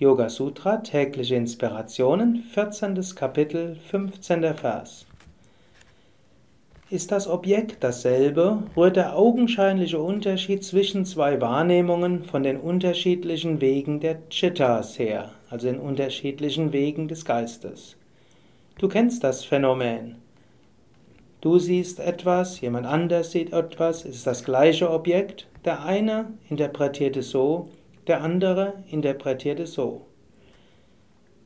Yoga Sutra, tägliche Inspirationen, 14. Kapitel, 15. Vers. Ist das Objekt dasselbe, rührt der augenscheinliche Unterschied zwischen zwei Wahrnehmungen von den unterschiedlichen Wegen der Chittas her, also den unterschiedlichen Wegen des Geistes. Du kennst das Phänomen. Du siehst etwas, jemand anders sieht etwas, ist das gleiche Objekt, der eine interpretiert es so, der andere interpretiert es so.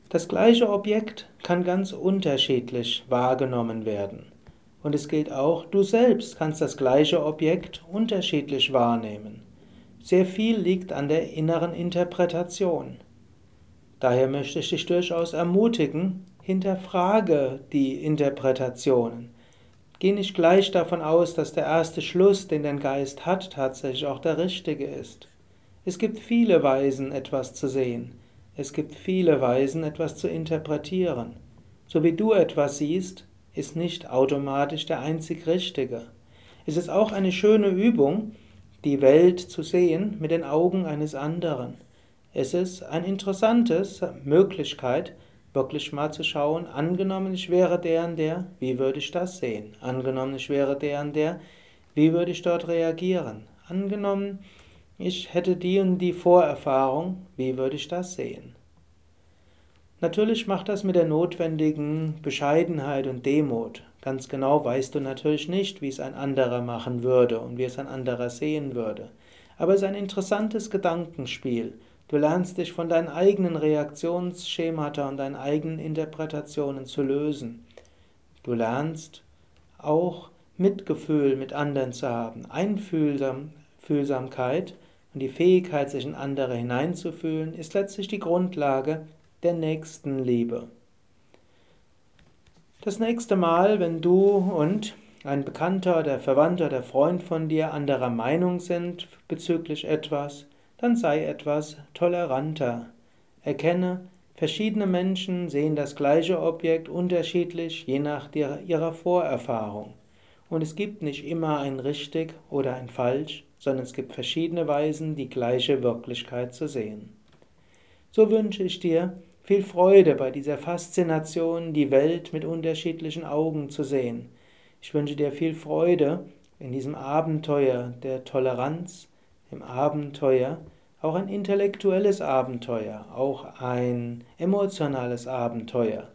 Das gleiche Objekt kann ganz unterschiedlich wahrgenommen werden. Und es gilt auch, du selbst kannst das gleiche Objekt unterschiedlich wahrnehmen. Sehr viel liegt an der inneren Interpretation. Daher möchte ich dich durchaus ermutigen, hinterfrage die Interpretationen. Geh nicht gleich davon aus, dass der erste Schluss, den dein Geist hat, tatsächlich auch der richtige ist. Es gibt viele Weisen, etwas zu sehen. Es gibt viele Weisen, etwas zu interpretieren. So wie du etwas siehst, ist nicht automatisch der einzig Richtige. Es ist auch eine schöne Übung, die Welt zu sehen mit den Augen eines anderen. Es ist eine interessante Möglichkeit, wirklich mal zu schauen, angenommen ich wäre der und der, wie würde ich das sehen? Angenommen ich wäre der und der, wie würde ich dort reagieren? Angenommen ich hätte die und die Vorerfahrung, wie würde ich das sehen? Natürlich macht das mit der notwendigen Bescheidenheit und Demut. Ganz genau weißt du natürlich nicht, wie es ein anderer machen würde und wie es ein anderer sehen würde. Aber es ist ein interessantes Gedankenspiel. Du lernst dich von deinen eigenen Reaktionsschemata und deinen eigenen Interpretationen zu lösen. Du lernst auch Mitgefühl mit anderen zu haben, Einfühlsamkeit und die Fähigkeit, sich in andere hineinzufühlen, ist letztlich die Grundlage der Nächstenliebe. Das nächste Mal, wenn du und ein Bekannter oder Verwandter oder Freund von dir anderer Meinung sind bezüglich etwas, dann sei etwas toleranter. Erkenne, verschiedene Menschen sehen das gleiche Objekt unterschiedlich, je nach ihrer Vorerfahrung. Und es gibt nicht immer ein richtig oder ein falsch, sondern es gibt verschiedene Weisen, die gleiche Wirklichkeit zu sehen. So wünsche ich dir viel Freude bei dieser Faszination, die Welt mit unterschiedlichen Augen zu sehen. Ich wünsche dir viel Freude in diesem Abenteuer der Toleranz, im Abenteuer, auch ein intellektuelles Abenteuer, auch ein emotionales Abenteuer,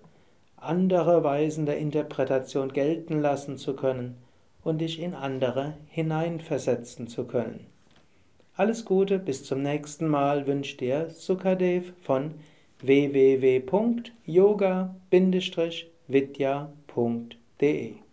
andere Weisen der Interpretation gelten lassen zu können und dich in andere hineinversetzen zu können. Alles Gute, bis zum nächsten Mal wünscht dir Sukadev von www.yoga-vidya.de